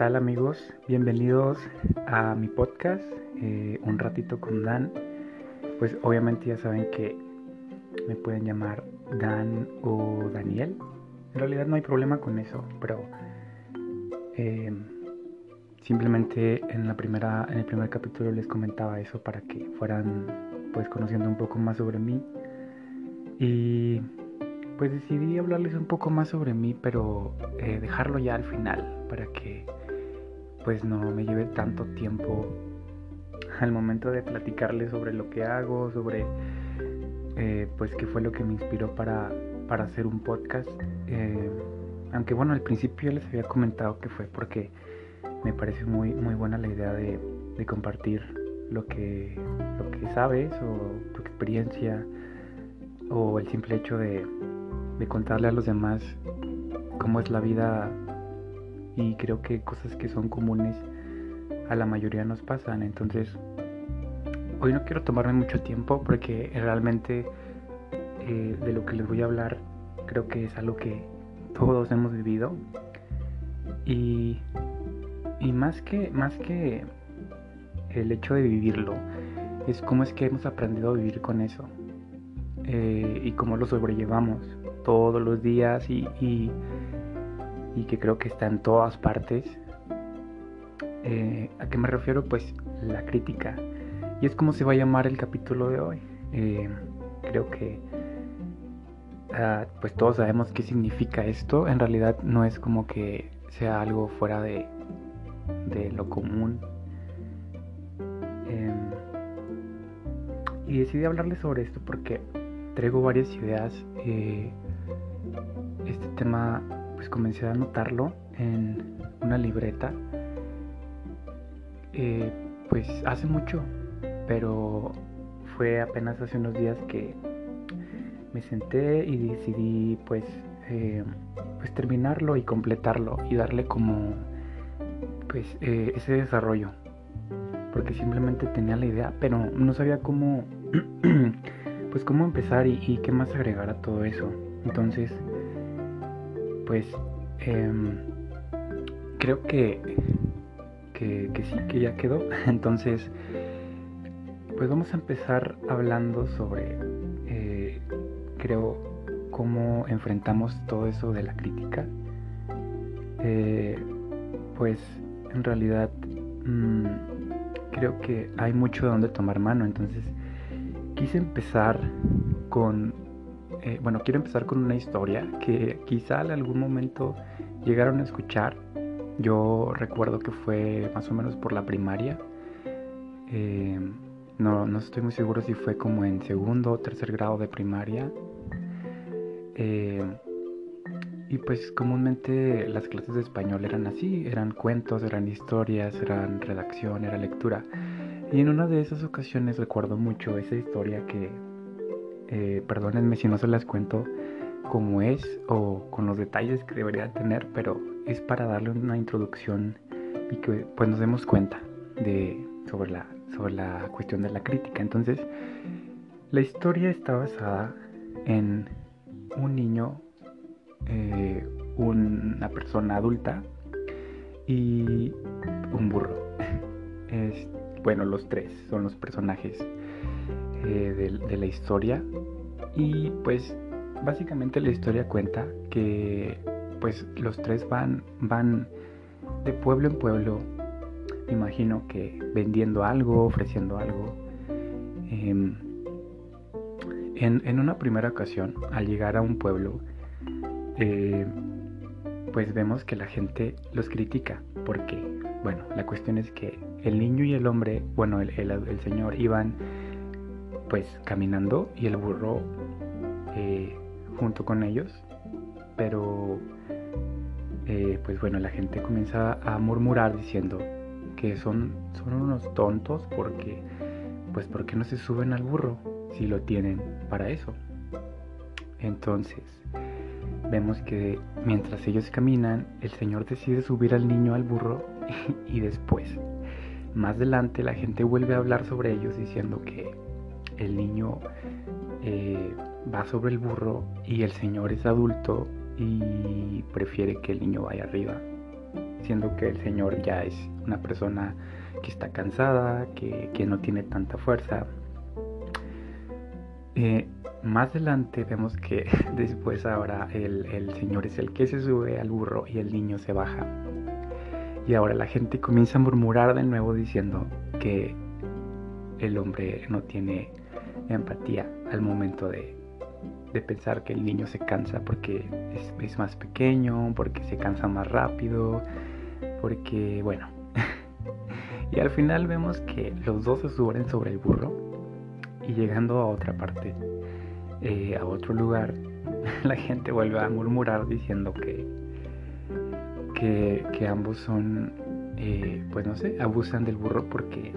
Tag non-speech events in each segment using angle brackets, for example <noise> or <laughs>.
¿qué tal amigos? Bienvenidos a mi podcast, eh, Un ratito con Dan. Pues obviamente ya saben que me pueden llamar Dan o Daniel. En realidad no hay problema con eso, pero eh, simplemente en la primera, en el primer capítulo les comentaba eso para que fueran pues conociendo un poco más sobre mí. Y pues decidí hablarles un poco más sobre mí, pero eh, dejarlo ya al final para que pues no me lleve tanto tiempo al momento de platicarles sobre lo que hago, sobre eh, pues qué fue lo que me inspiró para, para hacer un podcast. Eh, aunque bueno, al principio les había comentado que fue porque me parece muy, muy buena la idea de, de compartir lo que, lo que sabes o tu experiencia o el simple hecho de, de contarle a los demás cómo es la vida y creo que cosas que son comunes a la mayoría nos pasan. Entonces, hoy no quiero tomarme mucho tiempo porque realmente eh, de lo que les voy a hablar creo que es algo que todos hemos vivido y, y más que más que el hecho de vivirlo es cómo es que hemos aprendido a vivir con eso eh, y cómo lo sobrellevamos todos los días y, y, que creo que está en todas partes. Eh, ¿A qué me refiero? Pues la crítica. Y es como se va a llamar el capítulo de hoy. Eh, creo que ah, pues todos sabemos qué significa esto. En realidad no es como que sea algo fuera de, de lo común. Em, y decidí hablarles sobre esto porque traigo varias ideas. Eh, este tema pues comencé a anotarlo en una libreta. Eh, pues hace mucho pero fue apenas hace unos días que me senté y decidí pues eh, pues terminarlo y completarlo y darle como pues eh, ese desarrollo. Porque simplemente tenía la idea pero no sabía cómo <clears throat> pues cómo empezar y, y qué más agregar a todo eso. Entonces pues em, creo que, que, sí, que ya quedó. <laughs> Entonces, pues vamos a empezar hablando sobre, eh, creo, cómo enfrentamos todo eso de la crítica. Eh, pues en realidad mm, creo que hay mucho de donde tomar mano. Entonces, quise empezar con eh, bueno, quiero empezar con una historia que quizá en algún momento llegaron a escuchar. Yo recuerdo que fue más o menos por la primaria. Eh, no, no, estoy muy seguro si fue como en segundo o tercer grado de primaria. Eh, y pues comúnmente las clases de español eran así, eran cuentos, eran historias, eran redacción, era lectura. Y en una de esas ocasiones recuerdo mucho esa historia que eh, perdónenme si no se las cuento como es o con los detalles que debería tener, pero es para darle una introducción y que pues nos demos cuenta de, sobre, la, sobre la cuestión de la crítica. Entonces, la historia está basada en un niño, eh, una persona adulta y un burro. <laughs> Es, bueno, los tres son los personajes eh, de, la historia. Y pues básicamente la historia cuenta que pues los tres van van de pueblo en pueblo imagino que vendiendo algo ofreciendo algo. Em, en, en, una primera ocasión al llegar a un pueblo eh, pues vemos que la gente los critica. Porque bueno la cuestión es que el niño y el hombre bueno el, el señor iban pues caminando y el burro eh, junto con ellos. Pero eh, pues bueno, la gente comienza a murmurar diciendo que son, son unos tontos porque pues porque no se suben al burro si lo tienen para eso. Entonces, vemos que mientras ellos caminan, el Señor decide subir al niño al burro <laughs> y después, más adelante, la gente vuelve a hablar sobre ellos diciendo que el niño eh, va sobre el burro y el señor es adulto y prefiere que el niño vaya arriba. siendo que el señor ya es una persona que está cansada, que, no tiene tanta fuerza. Eh, más adelante vemos que <laughs> después ahora el, el, señor es el que se sube al burro y el niño se baja. Y ahora la gente comienza a murmurar de nuevo diciendo que el hombre no tiene empatía al momento de, de pensar que el niño se cansa porque es, más pequeño, porque se cansa más rápido, porque bueno. <laughs> y al final vemos que los dos se suben sobre el burro y llegando a otra parte, eh, a otro lugar, <laughs> la gente vuelve a murmurar diciendo que, que, que ambos son, eh, pues no sé, abusan del burro porque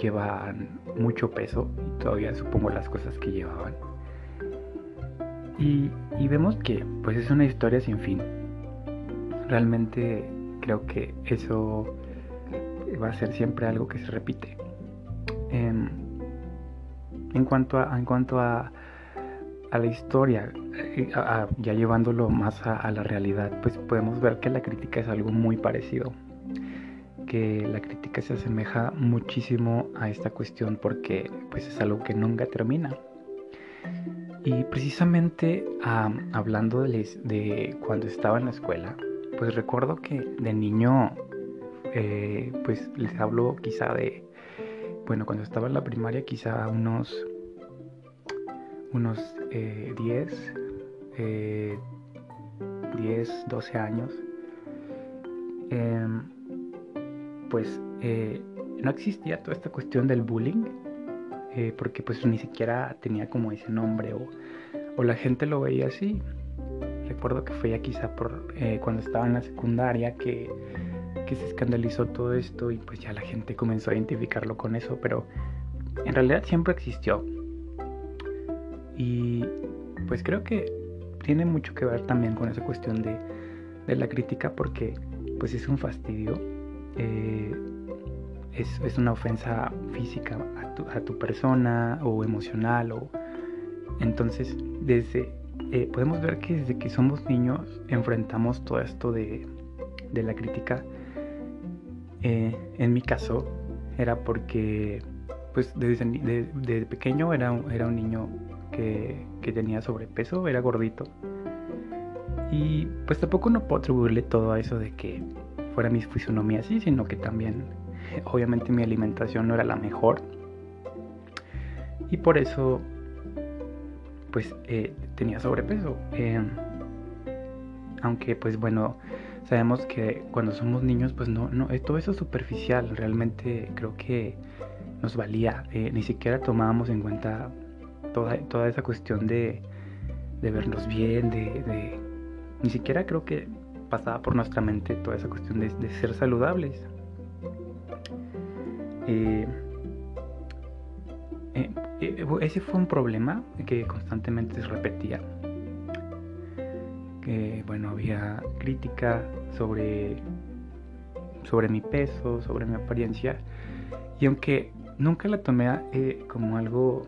llevan mucho peso todavía supongo las cosas que llevaban. Y, vemos que pues es una historia sin fin. Realmente creo que eso va a ser siempre algo que se repite. En, en cuanto a, en cuanto a, a la historia, eh, ya llevándolo más a, la realidad, pues podemos ver que la crítica es algo muy parecido. Que la crítica se asemeja muchísimo a esta cuestión porque pues es algo que nunca termina. Y precisamente hablando de, cuando estaba en la escuela, pues recuerdo que de niño, eh, pues les hablo quizá de, bueno, cuando estaba en la primaria quizá unos, unos 10, eh, 10, eh, 12 años, em, pues eh, no existía toda esta cuestión del bullying eh, porque pues ni siquiera tenía como ese nombre o, la gente lo veía así. Recuerdo que fue ya quizá por eh, cuando estaba en la secundaria que, que se escandalizó todo esto y pues ya la gente comenzó a identificarlo con eso, pero en realidad siempre existió. Y pues creo que tiene mucho que ver también con esa cuestión de, de la crítica porque pues es un fastidio. Eh, es, una ofensa física a tu, persona o emocional. O... Entonces, desde, eh, podemos ver que desde que somos niños enfrentamos todo esto de, la crítica. Eh, en mi caso, era porque pues desde, pequeño era, era un niño que, que tenía sobrepeso, era gordito. Y pues tampoco no puedo atribuirle todo a eso de que fuera mi fisonomía así, sino que también obviamente mi alimentación no era la mejor. Y por eso pues eh, tenía sobrepeso em, aunque pues bueno sabemos que cuando somos niños pues no, no eh, todo eso es superficial realmente creo que nos valía eh, ni siquiera tomábamos en cuenta toda, esa cuestión de vernos bien de, ni siquiera creo que pasaba por nuestra mente toda esa cuestión de, ser saludables eh, eh, eh, ese fue un problema que constantemente se repetía. Bueno, había crítica sobre, sobre mi peso, sobre mi apariencia. Y aunque nunca la tomé como algo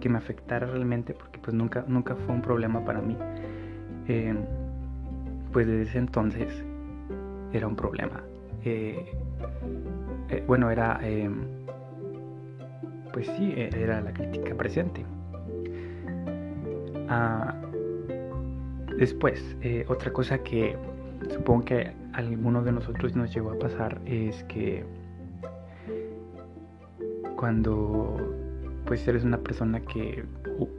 que me afectara realmente, porque pues nunca, nunca fue un problema para mí, pues desde ese entonces era un problema. Eh, bueno, era, em, pues sí, e, era la crítica presente. Ah, después, eh, otra cosa que supongo que a alguno de nosotros nos llegó a pasar es que cuando pues eres una persona que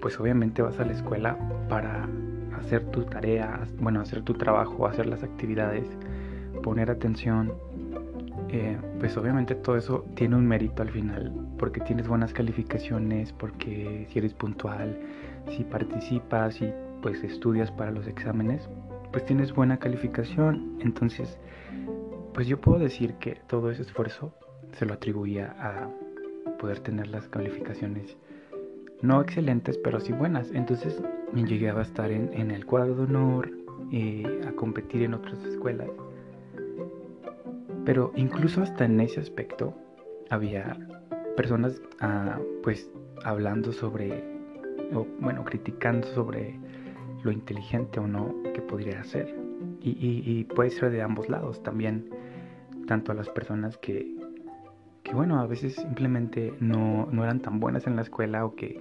pues obviamente vas a la escuela para hacer tu tarea, bueno, hacer tu trabajo, hacer las actividades, poner atención, eh, pues obviamente todo eso tiene un mérito al final, porque tienes buenas calificaciones, porque si eres puntual, si participas y pues estudias para los exámenes, pues tienes buena calificación. Entonces, pues yo puedo decir que todo ese esfuerzo se lo atribuía a poder tener las calificaciones no excelentes, pero sí buenas. Entonces me llegué a estar en, el cuadro de honor, eh, a competir en otras escuelas. Pero incluso hasta en ese aspecto había personas ah, pues hablando sobre, o bueno, criticando sobre lo inteligente o no que podría hacer. Y, puede ser de ambos lados también, tanto a las personas que, que bueno, a veces simplemente no, no, eran tan buenas en la escuela o que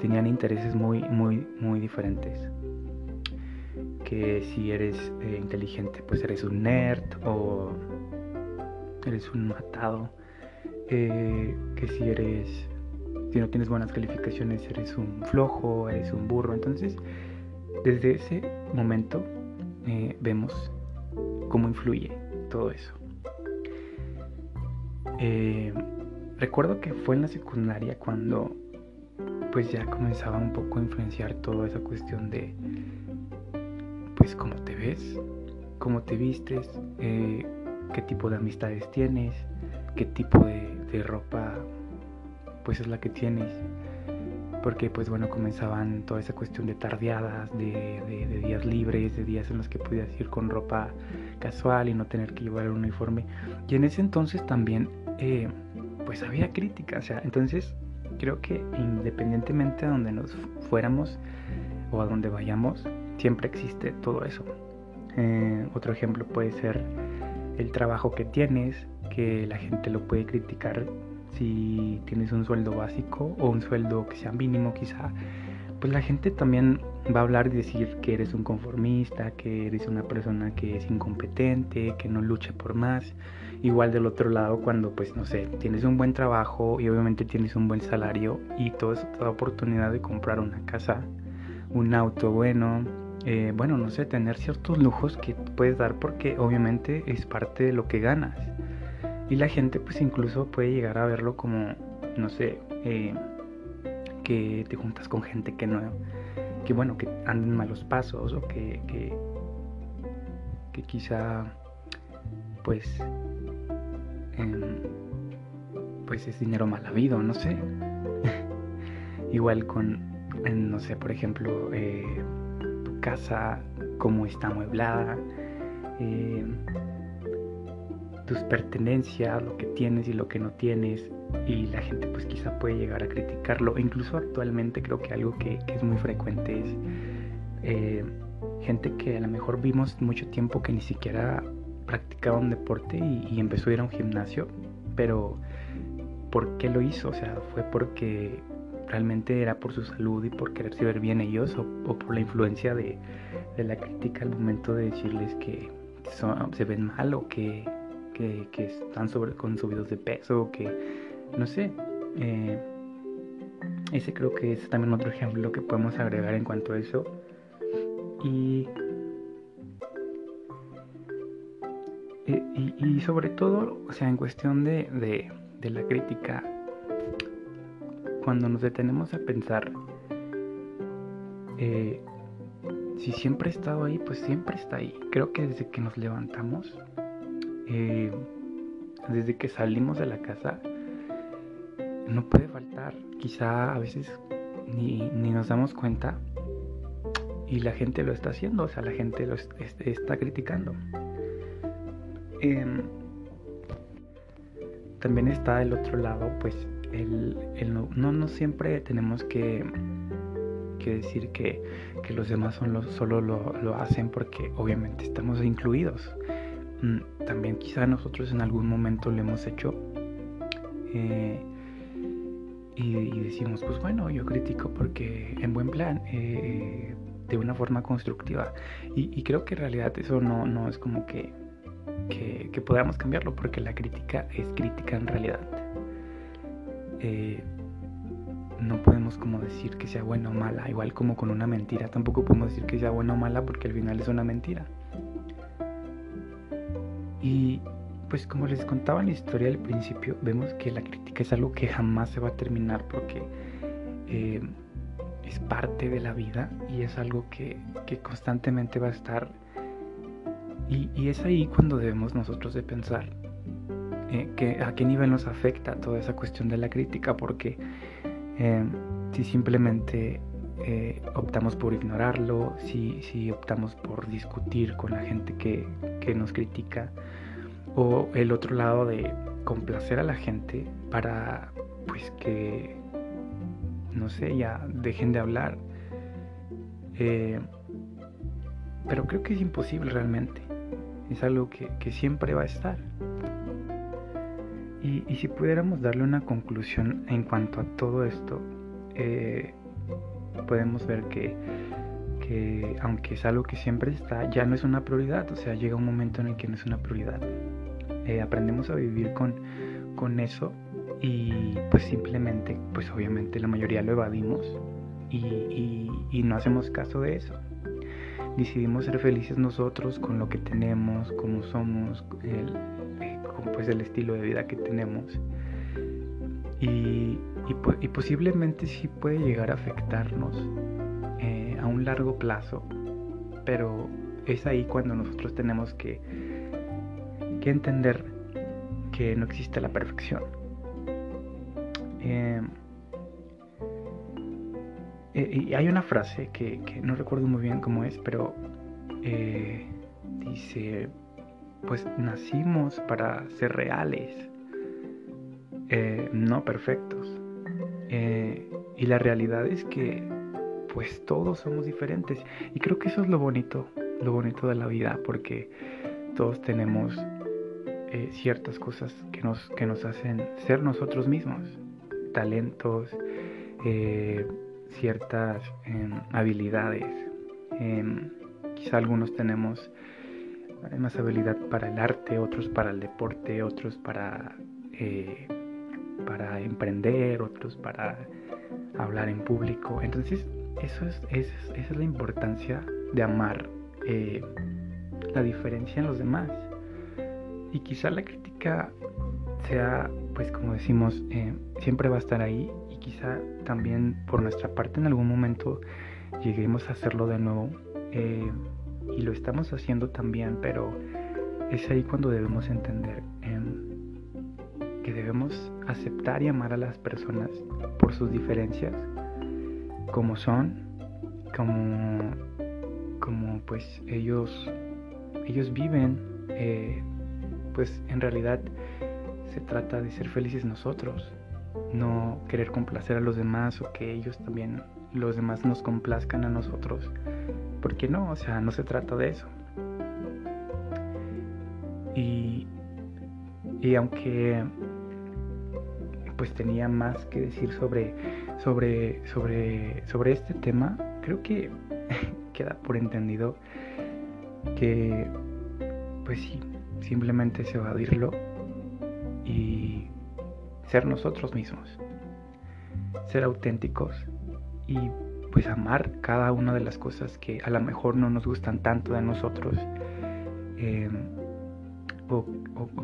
tenían intereses muy, muy, muy diferentes. Que si eres eh, inteligente, pues eres un nerd o eres un matado. Eh, que si eres, si no tienes buenas calificaciones, eres un flojo, eres un burro. Entonces, desde ese momento eh, vemos cómo influye todo eso. Eh, recuerdo que fue en la secundaria cuando pues ya comenzaba un poco a influenciar toda esa cuestión de pues cómo te ves, cómo te vistes, eh, qué tipo de amistades tienes, qué tipo de, ropa pues es la que tienes. Porque pues bueno, comenzaban toda esa cuestión de tardeadas, de, días libres, de días en los que podías ir con ropa casual y no tener que llevar un uniforme. Y en ese entonces también eh, pues había crítica, o sea, entonces creo que independientemente de donde nos fuéramos o a donde vayamos, siempre existe todo eso. Eh, otro ejemplo puede ser el trabajo que tienes, que la gente lo puede criticar si tienes un sueldo básico o un sueldo que sea mínimo quizá, pues la gente también va a hablar y decir que eres un conformista, que eres una persona que es incompetente, que no lucha por más. Igual del otro lado cuando pues no sé, tienes un buen trabajo y obviamente tienes un buen salario y todo eso te da oportunidad de comprar una casa, un auto bueno, eh, bueno, no sé, tener ciertos lujos que puedes dar porque obviamente es parte de lo que ganas. Y la gente pues incluso puede llegar a verlo como, no sé, eh, que te juntas con gente que no, que bueno, que anden malos pasos o que, que, que quizá pues, pues es dinero mal habido, no sé. <laughs> Igual con, no sé, por ejemplo, eh, casa, cómo está amueblada, eh, tus pertenencias, lo que tienes y lo que no tienes, y la gente pues quizá puede llegar a criticarlo. incluso actualmente creo que algo que, es muy frecuente es eh, gente que a lo mejor vimos mucho tiempo que ni siquiera practicaba un deporte y, empezó a ir a un gimnasio, pero ¿por qué lo hizo? O sea, fue porque realmente era por su salud y por quererse ver bien ellos o, por la influencia de, la crítica al momento de decirles que se ven mal o que, están sobre, con subidos de peso o que no sé. Eh, ese creo que es también otro ejemplo que podemos agregar en cuanto a eso. Y, y, sobre todo, o sea, en cuestión de, de la crítica cuando nos detenemos a pensar, eh, si siempre ha estado ahí, pues siempre está ahí. Creo que desde que nos levantamos, eh, desde que salimos de la casa, no puede faltar. Quizá a veces ni, nos damos cuenta y la gente lo está haciendo, o sea, la gente lo está criticando. Em, también está el otro lado, pues el, no, no, siempre tenemos que, que decir que, que, los demás son solo lo, lo, hacen porque obviamente estamos incluidos. Mm, también quizá nosotros en algún momento lo hemos hecho eh, y, decimos, pues bueno, yo critico porque en buen plan, eh, de una forma constructiva. Y, creo que en realidad eso no, no es como que, que, que podamos cambiarlo porque la crítica es crítica en realidad. Eh, no podemos como decir que sea buena o mala, igual como con una mentira, tampoco podemos decir que sea buena o mala porque al final es una mentira. Y pues como les contaba en la historia al principio, vemos que la crítica es algo que jamás se va a terminar porque eh, es parte de la vida y es algo que, constantemente va a estar. Y, es ahí cuando debemos nosotros de pensar eh, a qué nivel nos afecta toda esa cuestión de la crítica, porque eh, si simplemente eh, optamos por ignorarlo, si, si, optamos por discutir con la gente que, que nos critica, o el otro lado de complacer a la gente para pues que no sé ya dejen de hablar pero creo que es imposible realmente. Es algo que, siempre va a estar. Y, si pudiéramos darle una conclusión en cuanto a todo esto, eh, podemos ver que, que, aunque es algo que siempre está, ya no es una prioridad. O sea, llega un momento en el que no es una prioridad. Eh, aprendemos a vivir con, con eso y pues simplemente, pues obviamente la mayoría lo evadimos y, y no hacemos caso de eso decidimos ser felices nosotros con lo que tenemos, como somos, el, pues el estilo de vida que tenemos. Y, posiblemente sí puede llegar a afectarnos eh, a un largo plazo, pero es ahí cuando nosotros tenemos que, entender que no existe la perfección. Eh, eh, y hay una frase que, no recuerdo muy bien cómo es, pero eh, dice, pues nacimos para ser reales, eh, no perfectos. y la realidad es que pues todos somos diferentes. Y creo que eso es lo bonito, lo bonito de la vida, porque todos tenemos ciertas cosas que nos, que nos hacen ser nosotros mismos. Talentos, ciertas em, habilidades. Em, quizá algunos tenemos más habilidad para el arte, otros para el deporte, otros para, eh, para emprender, otros para hablar en público. Entonces, eso es, esa es la importancia de amar eh, la diferencia en los demás. Y quizá la crítica sea, pues como decimos, eh, siempre va a estar ahí quizá también por nuestra parte en algún momento lleguemos a hacerlo de nuevo. Eh, y lo estamos haciendo también, pero es ahí cuando debemos entender em, que debemos aceptar y amar a las personas por sus diferencias, como son, como, como pues ellos, ellos viven, eh, pues en realidad se trata de ser felices nosotros no querer complacer a los demás o que ellos también, los demás nos complazcan a nosotros. Porque no, o sea, no se trata de eso. Y, y aunque pues tenía más que decir sobre, sobre, sobre, sobre este tema, creo que <laughs> queda por entendido que pues sí, simplemente se va a evadirlo y ser nosotros mismos, ser auténticos y pues amar cada una de las cosas que a lo mejor no nos gustan tanto de nosotros em, o,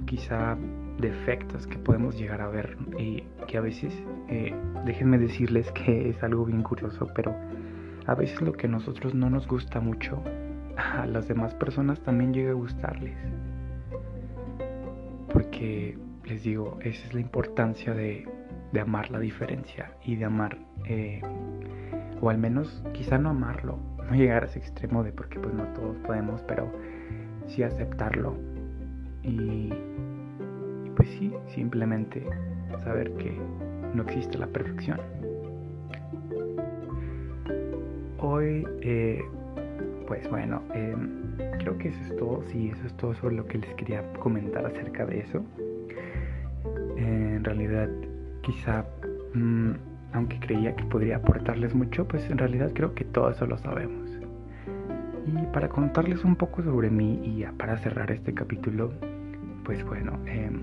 quizá defectos que podemos llegar a ver y que a veces, eh, déjenme decirles que es algo bien curioso, pero a veces lo que a nosotros no nos gusta mucho, <laughs> a las demás personas también llega a gustarles. Porque les digo, esa es la importancia de, amar la diferencia y de amar, eh, o al menos quizá no amarlo, <laughs> no llegar a ese extremo de porque pues no todos podemos, pero sí aceptarlo y, pues sí, simplemente saber que no existe la perfección. Hoy, eh, pues bueno, em, creo que eso es todo, sí, eso es todo sobre lo que les quería comentar acerca de eso en realidad quizá, mm, aunque creía que podría aportarles mucho, pues en realidad creo que todo eso lo sabemos. Y para contarles un poco sobre mí y para cerrar este capítulo, pues bueno, em,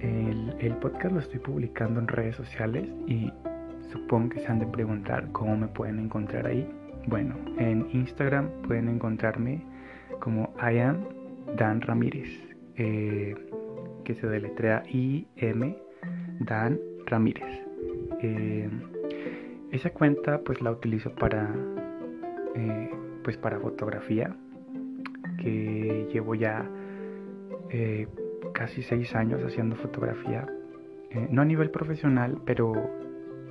el, podcast lo estoy publicando en redes sociales y supongo que se han de preguntar cómo me pueden encontrar ahí. Bueno, en Instagram pueden encontrarme como I am Dan Ramírez. Eh, que se deletrea I-M Dan Ramírez. Eh, esa cuenta pues la utilizo para eh, pues para fotografía que llevo ya eh, casi seis años haciendo fotografía no a nivel profesional pero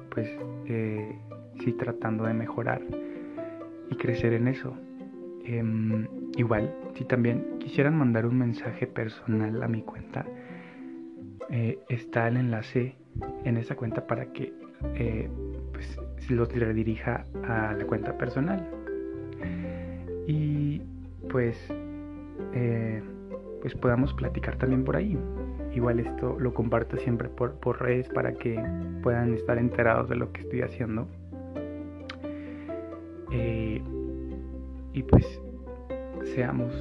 pues sí tratando de mejorar y crecer en eso em, igual si también quisieran mandar un mensaje personal a mi cuenta eh, está el enlace en esa cuenta para que eh, pues, los redirija a la cuenta personal. pues, eh, pues podamos platicar también por ahí. Igual esto lo comparto siempre por, por redes para que puedan estar enterados de lo que estoy haciendo. Eh, y pues seamos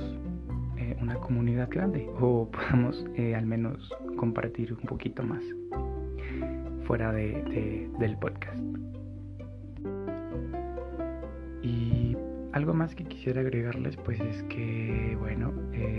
eh, una comunidad grande o <laughs> podamos al menos compartir un poquito más fuera de, del podcast. Y algo más que quisiera agregarles pues es que, bueno,